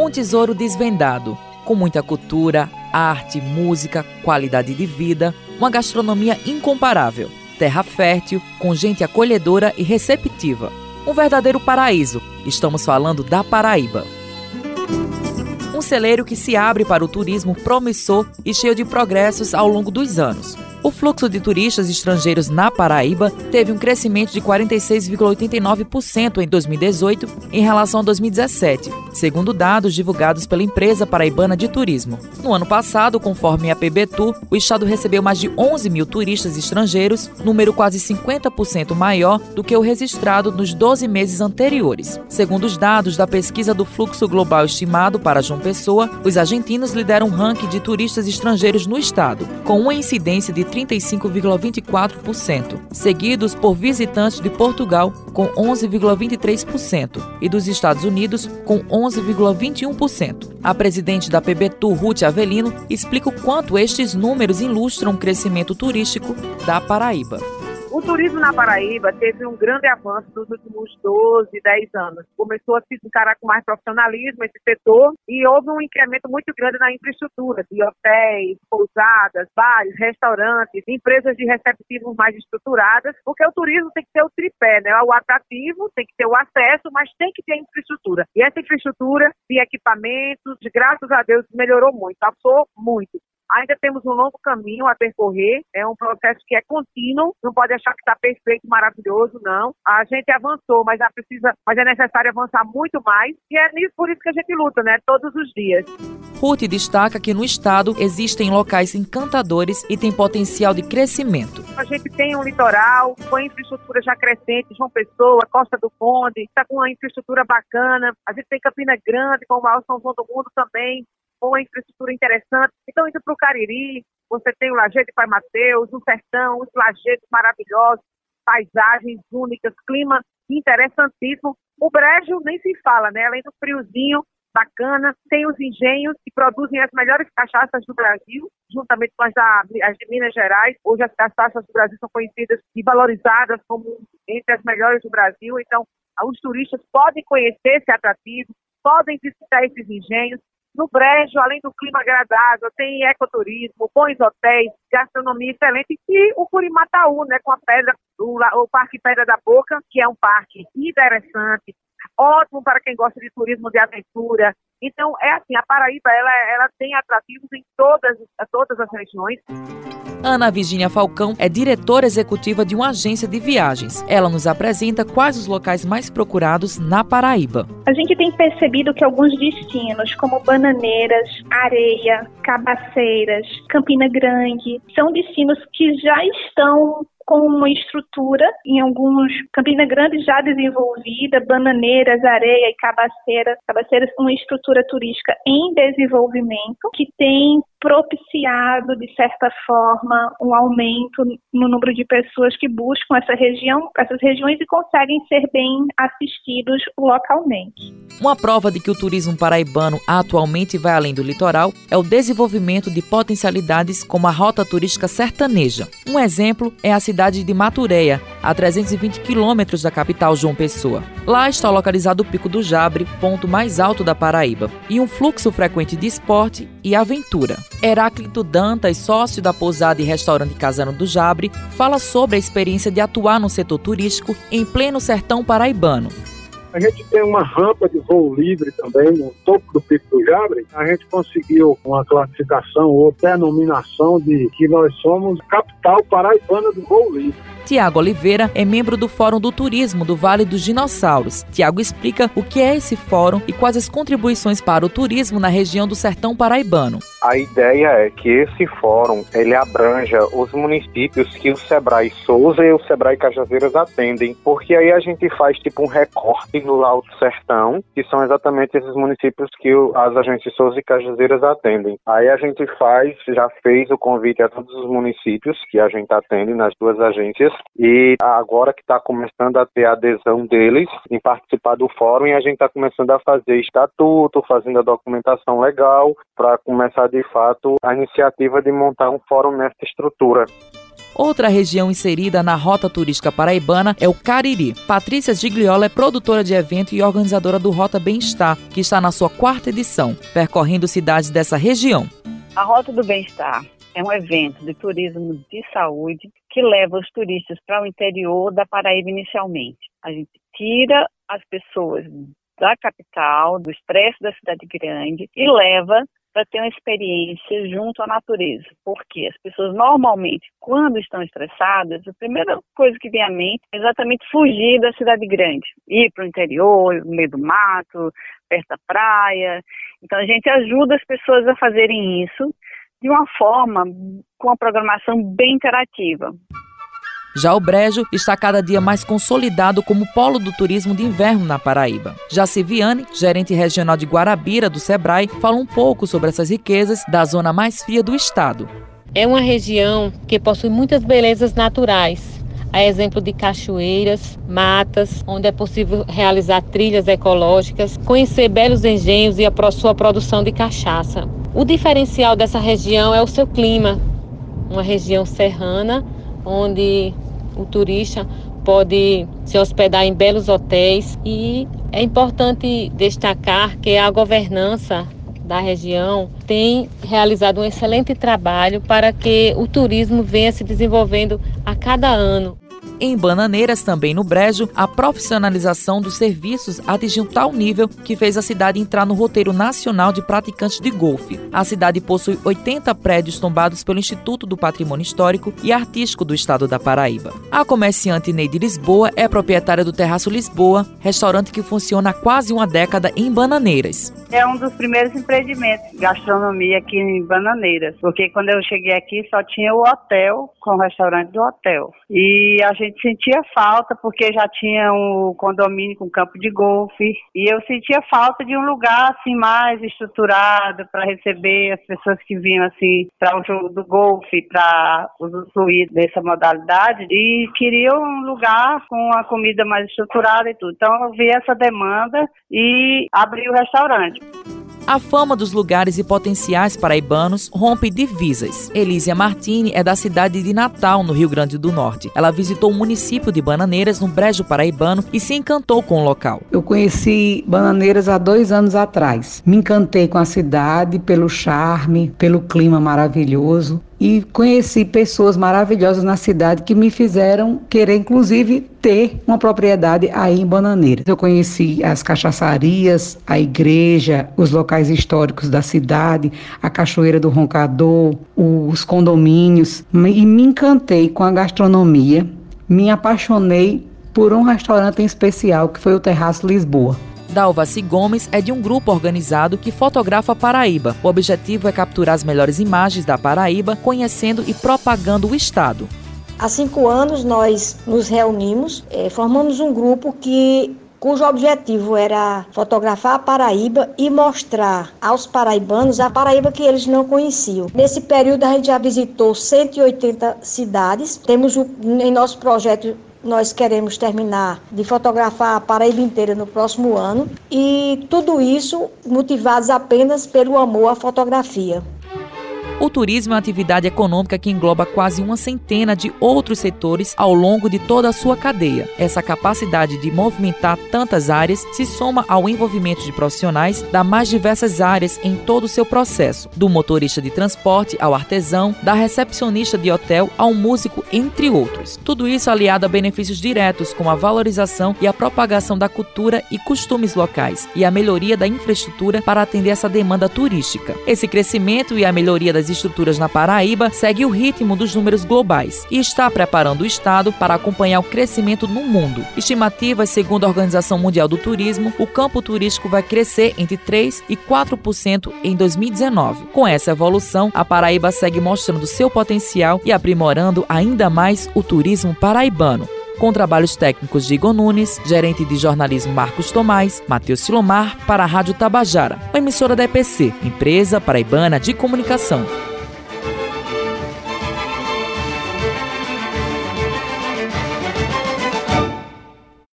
Um tesouro desvendado, com muita cultura, arte, música, qualidade de vida, uma gastronomia incomparável, terra fértil, com gente acolhedora e receptiva. Um verdadeiro paraíso. Estamos falando da Paraíba. Um celeiro que se abre para o turismo promissor e cheio de progressos ao longo dos anos. O fluxo de turistas estrangeiros na Paraíba teve um crescimento de 46,89% em 2018 em relação a 2017, segundo dados divulgados pela empresa paraibana de turismo. No ano passado, conforme a PBTU, o estado recebeu mais de 11 mil turistas estrangeiros, número quase 50% maior do que o registrado nos 12 meses anteriores. Segundo os dados da pesquisa do fluxo global estimado para João Pessoa, os argentinos lideram o ranking de turistas estrangeiros no estado, com uma incidência de 35,24%, seguidos por visitantes de Portugal com 11,23% e dos Estados Unidos com 11,21%. A presidente da PBTU, Ruth Avelino, explica o quanto estes números ilustram o crescimento turístico da Paraíba. O turismo na Paraíba teve um grande avanço nos últimos 12, 10 anos. Começou a se encarar com mais profissionalismo esse setor e houve um incremento muito grande na infraestrutura de hotéis, pousadas, bares, restaurantes, empresas de receptivos mais estruturadas, porque o turismo tem que ter o tripé, né? O atrativo, tem que ter o acesso, mas tem que ter infraestrutura. E essa infraestrutura de equipamentos, graças a Deus, melhorou muito, passou muito. Ainda temos um longo caminho a percorrer, é um processo que é contínuo, não pode achar que está perfeito, maravilhoso, não. A gente avançou, mas, precisa, mas é necessário avançar muito mais, e é nisso, por isso que a gente luta, né, todos os dias. Ruth destaca que no estado existem locais encantadores e tem potencial de crescimento. A gente tem um litoral com infraestrutura já crescente, João Pessoa, Costa do Conde, está com uma infraestrutura bacana. A gente tem Campina Grande, com o maior São João do mundo também, uma infraestrutura interessante. Então, indo para o Cariri, você tem o Lajeado Pai Mateus, o Sertão, os lajedos maravilhosos, paisagens únicas, clima interessantíssimo. O Brejo nem se fala, né? Além do friozinho bacana, tem os engenhos que produzem as melhores cachaças do Brasil, juntamente com as, da, as de Minas Gerais. Hoje as cachaças do Brasil são conhecidas e valorizadas como entre as melhores do Brasil. Então, os turistas podem conhecer esse atrativo, podem visitar esses engenhos, no Brejo, além do clima agradável, tem ecoturismo, bons hotéis, gastronomia excelente e o Curimataú, né, com a pedra, o, o Parque Pedra da Boca, que é um parque interessante, ótimo para quem gosta de turismo de aventura. Então, é assim, a Paraíba, ela, ela tem atrativos em todas, todas as regiões. Ana Virginia Falcão é diretora executiva de uma agência de viagens. Ela nos apresenta quais os locais mais procurados na Paraíba. A gente tem percebido que alguns destinos, como Bananeiras, Areia, Cabaceiras, Campina Grande, são destinos que já estão com uma estrutura em alguns Campina Grande já desenvolvida, Bananeiras, Areia e Cabaceiras, Cabaceiras uma estrutura turística em desenvolvimento que tem propiciado, de certa forma, um aumento no número de pessoas que buscam essa região, essas regiões e conseguem ser bem assistidos localmente. Uma prova de que o turismo paraibano atualmente vai além do litoral é o desenvolvimento de potencialidades como a rota turística sertaneja. Um exemplo é a cidade de Matureia, a 320 quilômetros da capital João Pessoa. Lá está localizado o Pico do Jabre, ponto mais alto da Paraíba, e um fluxo frequente de esporte e aventura. Heráclito Dantas, sócio da pousada e restaurante Casano do Jabre, fala sobre a experiência de atuar no setor turístico em pleno sertão paraibano. A gente tem uma rampa de voo livre também no topo do Pico do Jabre. A gente conseguiu uma classificação ou denominação de que nós somos capital paraibana do voo livre. Tiago Oliveira é membro do Fórum do Turismo do Vale dos Dinossauros. Tiago explica o que é esse fórum e quais as contribuições para o turismo na região do Sertão Paraibano. A ideia é que esse fórum ele abranja os municípios que o Sebrae Souza e o Sebrae Cajazeiras atendem, porque aí a gente faz tipo um recorte no Alto Sertão, que são exatamente esses municípios que as agências Souza e Cajazeiras atendem. Aí a gente faz, já fez o convite a todos os municípios que a gente atende nas duas agências e agora que está começando a ter adesão deles em participar do fórum e a gente está começando a fazer estatuto, fazendo a documentação legal para começar de fato a iniciativa de montar um fórum nessa estrutura. Outra região inserida na rota turística paraibana é o Cariri. Patrícia Gigliola é produtora de evento e organizadora do Rota Bem-Estar, que está na sua quarta edição, percorrendo cidades dessa região. A Rota do Bem-Estar é um evento de turismo de saúde que leva os turistas para o interior da Paraíba inicialmente. A gente tira as pessoas da capital, do estresse da cidade grande e leva para ter uma experiência junto à natureza. Porque as pessoas normalmente, quando estão estressadas, a primeira coisa que vem à mente é exatamente fugir da cidade grande, ir para o interior, no meio do mato, perto da praia. Então a gente ajuda as pessoas a fazerem isso de uma forma com uma programação bem interativa. Já o Brejo está cada dia mais consolidado como polo do turismo de inverno na Paraíba. Viane, gerente regional de Guarabira do Sebrae, fala um pouco sobre essas riquezas da zona mais fria do estado. É uma região que possui muitas belezas naturais, a exemplo de cachoeiras, matas, onde é possível realizar trilhas ecológicas, conhecer belos engenhos e a sua produção de cachaça. O diferencial dessa região é o seu clima, uma região serrana onde o turista pode se hospedar em belos hotéis e é importante destacar que a governança da região tem realizado um excelente trabalho para que o turismo venha se desenvolvendo a cada ano. Em Bananeiras, também no Brejo, a profissionalização dos serviços atingiu tal nível que fez a cidade entrar no roteiro nacional de praticantes de golfe. A cidade possui 80 prédios tombados pelo Instituto do Patrimônio Histórico e Artístico do Estado da Paraíba. A comerciante Neide Lisboa é proprietária do Terraço Lisboa, restaurante que funciona há quase uma década em Bananeiras. É um dos primeiros empreendimentos de gastronomia aqui em Bananeiras, porque quando eu cheguei aqui só tinha o hotel com o restaurante do hotel. E a gente sentia falta porque já tinha um condomínio com campo de golfe e eu sentia falta de um lugar assim mais estruturado para receber as pessoas que vinham assim para o jogo do golfe, para usufruir dessa modalidade e queria um lugar com a comida mais estruturada e tudo. Então eu vi essa demanda e abri o restaurante. A fama dos lugares e potenciais paraibanos rompe divisas. Elísia Martini é da cidade de Natal, no Rio Grande do Norte. Ela visitou o município de Bananeiras, no Brejo Paraibano, e se encantou com o local. Eu conheci Bananeiras há dois anos atrás. Me encantei com a cidade, pelo charme, pelo clima maravilhoso e conheci pessoas maravilhosas na cidade que me fizeram querer, inclusive, ter uma propriedade aí em Bananeiras. Eu conheci as cachaçarias, a igreja, os locais históricos da cidade, a Cachoeira do Roncador, os condomínios e me encantei com a gastronomia, me apaixonei por um restaurante em especial que foi o Terraço Lisboa. Dalvaci Gomes é de um grupo organizado que fotografa Paraíba. O objetivo é capturar as melhores imagens da Paraíba, conhecendo e propagando o estado. Há cinco anos nós nos reunimos, eh, formamos um grupo que cujo objetivo era fotografar a Paraíba e mostrar aos paraibanos a Paraíba que eles não conheciam. Nesse período a gente já visitou 180 cidades. Temos em nosso projeto nós queremos terminar de fotografar a Paraíba inteira no próximo ano e tudo isso motivados apenas pelo amor à fotografia. O turismo é uma atividade econômica que engloba quase uma centena de outros setores ao longo de toda a sua cadeia. Essa capacidade de movimentar tantas áreas se soma ao envolvimento de profissionais das mais diversas áreas em todo o seu processo, do motorista de transporte ao artesão, da recepcionista de hotel ao músico, entre outros. Tudo isso aliado a benefícios diretos, como a valorização e a propagação da cultura e costumes locais e a melhoria da infraestrutura para atender essa demanda turística. Esse crescimento e a melhoria das estruturas na Paraíba segue o ritmo dos números globais e está preparando o Estado para acompanhar o crescimento no mundo. Estimativas segundo a Organização Mundial do Turismo, o campo turístico vai crescer entre 3 e 4% em 2019. Com essa evolução, a Paraíba segue mostrando seu potencial e aprimorando ainda mais o turismo paraibano com trabalhos técnicos de Igor Nunes, gerente de jornalismo Marcos Tomás, Matheus Silomar, para a Rádio Tabajara, uma emissora da EPC, Empresa Paraibana de Comunicação.